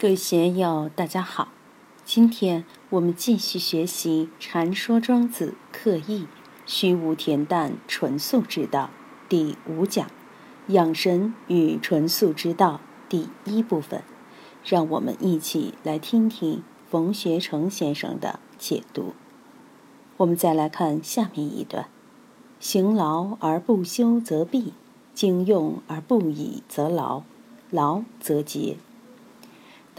各位学友，大家好。今天我们继续学习《禅说庄子刻意虚无恬淡纯素之道》第五讲“养神与纯素之道”第一部分。让我们一起来听听冯学成先生的解读。我们再来看下面一段：“行劳而不休则弊，经用而不已则劳，劳则竭。”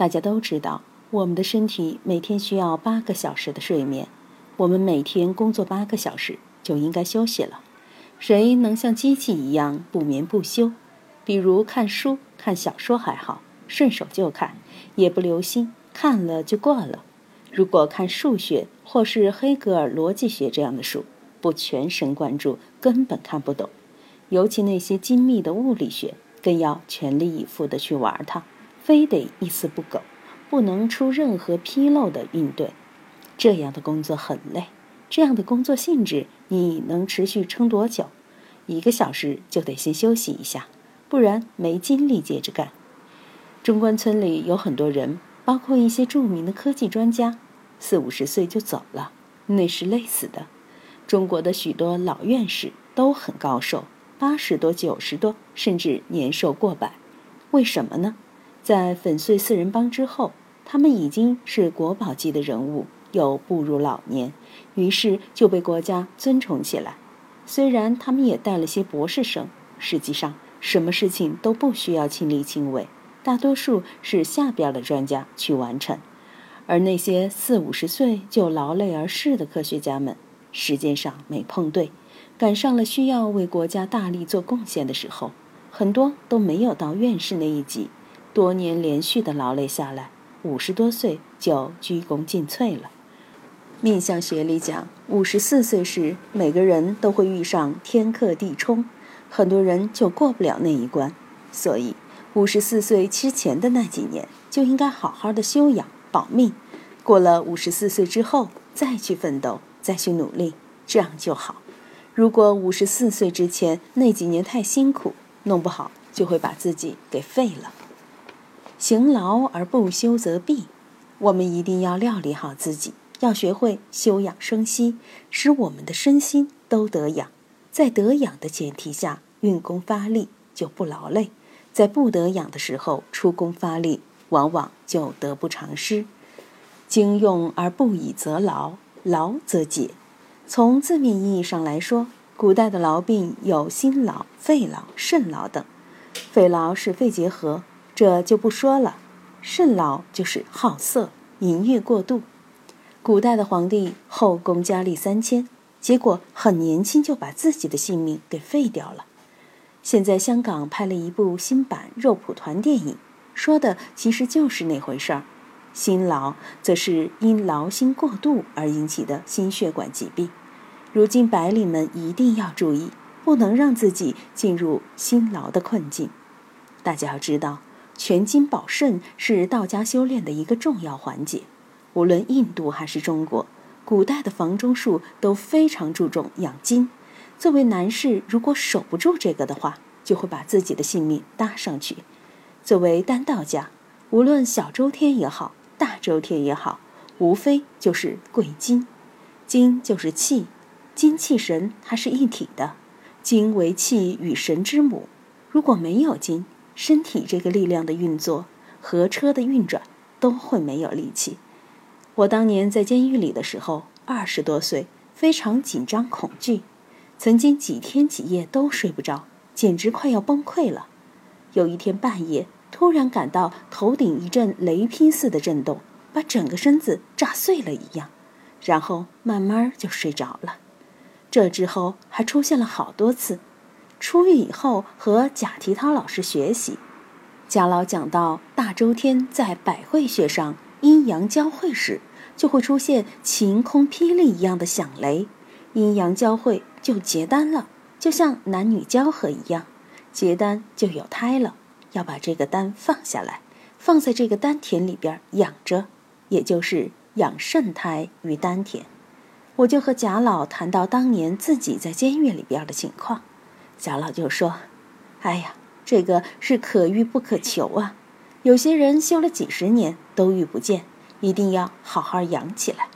大家都知道，我们的身体每天需要八个小时的睡眠。我们每天工作八个小时就应该休息了。谁能像机器一样不眠不休？比如看书、看小说还好，顺手就看，也不留心，看了就过了。如果看数学或是黑格尔逻辑学这样的书，不全神贯注，根本看不懂。尤其那些精密的物理学，更要全力以赴地去玩它。非得一丝不苟，不能出任何纰漏的应对，这样的工作很累。这样的工作性质，你能持续撑多久？一个小时就得先休息一下，不然没精力接着干。中关村里有很多人，包括一些著名的科技专家，四五十岁就走了，那是累死的。中国的许多老院士都很高寿，八十多、九十多，甚至年寿过百。为什么呢？在粉碎四人帮之后，他们已经是国宝级的人物，又步入老年，于是就被国家尊崇起来。虽然他们也带了些博士生，实际上什么事情都不需要亲力亲为，大多数是下边的专家去完成。而那些四五十岁就劳累而逝的科学家们，时间上没碰对，赶上了需要为国家大力做贡献的时候，很多都没有到院士那一级。多年连续的劳累下来，五十多岁就鞠躬尽瘁了。命相学里讲，五十四岁时，每个人都会遇上天克地冲，很多人就过不了那一关。所以，五十四岁之前的那几年，就应该好好的修养保命。过了五十四岁之后，再去奋斗，再去努力，这样就好。如果五十四岁之前那几年太辛苦，弄不好就会把自己给废了。勤劳而不休则弊，我们一定要料理好自己，要学会休养生息，使我们的身心都得养。在得养的前提下，运功发力就不劳累；在不得养的时候，出功发力往往就得不偿失。经用而不以则劳，劳则解。从字面意义上来说，古代的劳病有心劳、肺劳、肾劳等。肺劳是肺结核。这就不说了，肾劳就是好色、淫欲过度。古代的皇帝后宫佳丽三千，结果很年轻就把自己的性命给废掉了。现在香港拍了一部新版《肉蒲团》电影，说的其实就是那回事儿。心劳则是因劳心过度而引起的心血管疾病。如今白领们一定要注意，不能让自己进入心劳的困境。大家要知道。全金保肾是道家修炼的一个重要环节。无论印度还是中国，古代的房中术都非常注重养筋。作为男士，如果守不住这个的话，就会把自己的性命搭上去。作为丹道家，无论小周天也好，大周天也好，无非就是贵金。金就是气，精气神它是一体的，精为气与神之母。如果没有金，身体这个力量的运作和车的运转都会没有力气。我当年在监狱里的时候，二十多岁，非常紧张恐惧，曾经几天几夜都睡不着，简直快要崩溃了。有一天半夜，突然感到头顶一阵雷劈似的震动，把整个身子炸碎了一样，然后慢慢就睡着了。这之后还出现了好多次。出狱以后和贾提涛老师学习，贾老讲到大周天在百会穴上阴阳交汇时，就会出现晴空霹雳一样的响雷，阴阳交汇就结丹了，就像男女交合一样，结丹就有胎了，要把这个丹放下来，放在这个丹田里边养着，也就是养肾胎于丹田。我就和贾老谈到当年自己在监狱里边的情况。贾老就说：“哎呀，这个是可遇不可求啊！有些人修了几十年都遇不见，一定要好好养起来。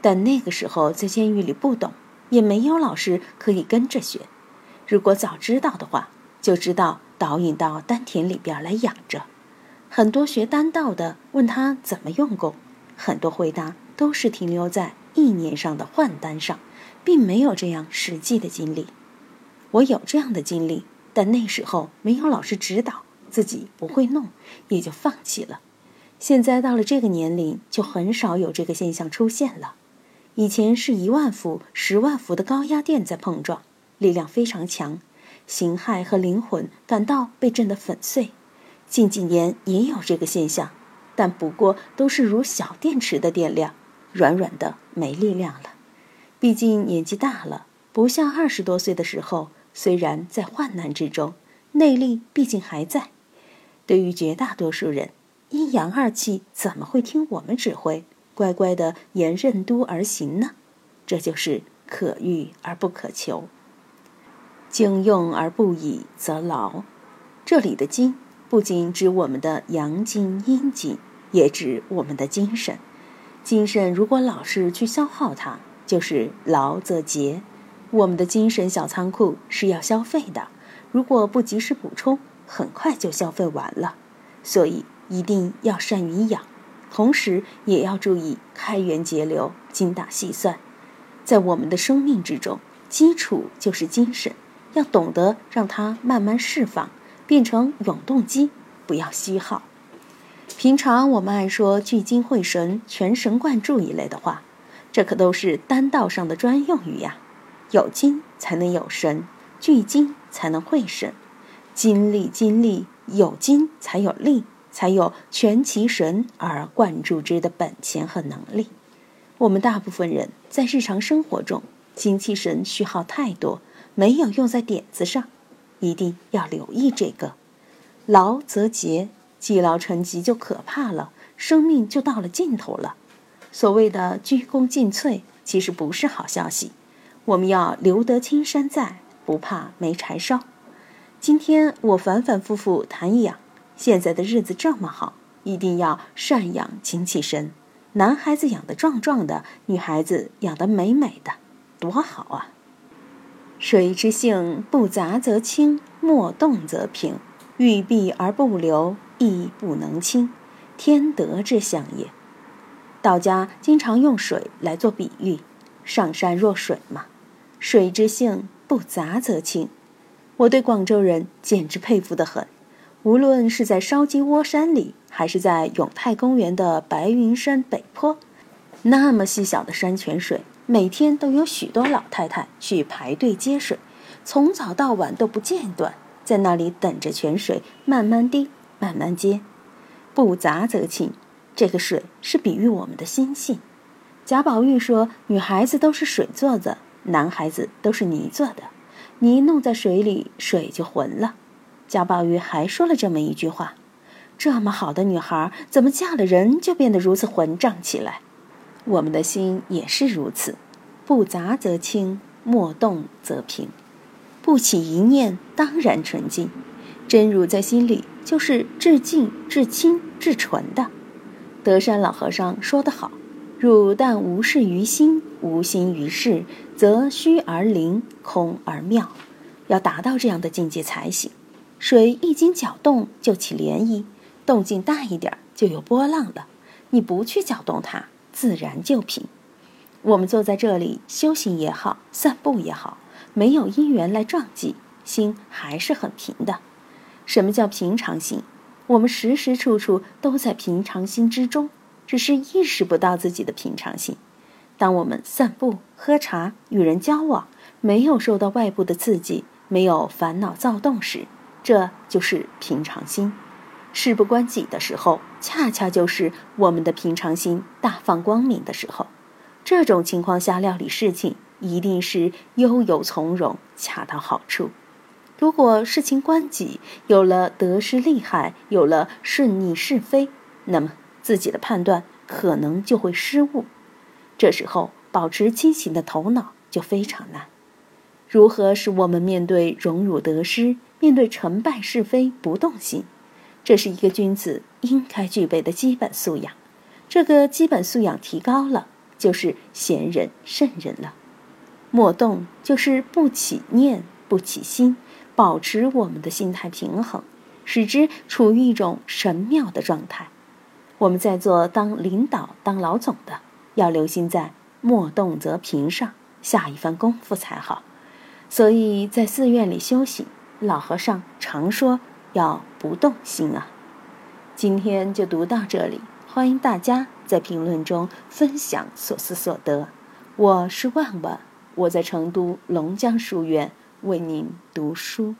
但那个时候在监狱里不懂，也没有老师可以跟着学。如果早知道的话，就知道导引到丹田里边来养着。很多学丹道的问他怎么用功，很多回答都是停留在意念上的换丹上，并没有这样实际的经历。我有这样的经历，但那时候没有老师指导。自己不会弄，也就放弃了。现在到了这个年龄，就很少有这个现象出现了。以前是一万伏、十万伏的高压电在碰撞，力量非常强，形骸和灵魂感到被震得粉碎。近几年也有这个现象，但不过都是如小电池的电量，软软的，没力量了。毕竟年纪大了，不像二十多岁的时候，虽然在患难之中，内力毕竟还在。对于绝大多数人，阴阳二气怎么会听我们指挥，乖乖的沿任督而行呢？这就是可遇而不可求。经用而不以则劳。这里的精不仅指我们的阳精、阴精，也指我们的精神。精神如果老是去消耗它，就是劳则竭。我们的精神小仓库是要消费的，如果不及时补充。很快就消费完了，所以一定要善于养，同时也要注意开源节流、精打细算。在我们的生命之中，基础就是精神，要懂得让它慢慢释放，变成永动机，不要虚耗。平常我们爱说聚精会神、全神贯注一类的话，这可都是丹道上的专用语呀。有精才能有神，聚精才能会神。精力，精力有精才有力，才有全其神而贯注之的本钱和能力。我们大部分人在日常生活中精气神虚耗太多，没有用在点子上，一定要留意这个。劳则竭，积劳成疾就可怕了，生命就到了尽头了。所谓的鞠躬尽瘁，其实不是好消息。我们要留得青山在，不怕没柴烧。今天我反反复复谈养，现在的日子这么好，一定要善养精气神。男孩子养得壮壮的，女孩子养得美美的，多好啊！水之性不杂则清，莫动则平。欲闭而不流，亦不能清，天德之象也。道家经常用水来做比喻，上善若水嘛。水之性不杂则清。我对广州人简直佩服得很，无论是在烧鸡窝山里，还是在永泰公园的白云山北坡，那么细小的山泉水，每天都有许多老太太去排队接水，从早到晚都不间断，在那里等着泉水慢慢滴，慢慢接，不杂则清。这个水是比喻我们的心性。贾宝玉说：“女孩子都是水做的，男孩子都是泥做的。”泥弄在水里，水就浑了。贾宝玉还说了这么一句话：“这么好的女孩，怎么嫁了人就变得如此混账起来？”我们的心也是如此，不杂则清，莫动则平。不起一念，当然纯净。真如在心里，就是至净、至清、至纯的。德山老和尚说得好。汝但无事于心，无心于事，则虚而灵，空而妙。要达到这样的境界才行。水一经搅动就起涟漪，动静大一点就有波浪了。你不去搅动它，自然就平。我们坐在这里修行也好，散步也好，没有因缘来撞击，心还是很平的。什么叫平常心？我们时时处处都在平常心之中。只是意识不到自己的平常心。当我们散步、喝茶、与人交往，没有受到外部的刺激，没有烦恼躁动时，这就是平常心。事不关己的时候，恰恰就是我们的平常心大放光明的时候。这种情况下料理事情，一定是悠游从容，恰到好处。如果事情关己，有了得失利害，有了顺逆是非，那么。自己的判断可能就会失误，这时候保持清醒的头脑就非常难。如何使我们面对荣辱得失、面对成败是非不动心？这是一个君子应该具备的基本素养。这个基本素养提高了，就是贤人圣人了。莫动就是不起念、不起心，保持我们的心态平衡，使之处于一种神妙的状态。我们在做当领导、当老总的，要留心在莫动则平上下一番功夫才好。所以在寺院里修行，老和尚常说要不动心啊。今天就读到这里，欢迎大家在评论中分享所思所得。我是万万。我在成都龙江书院为您读书。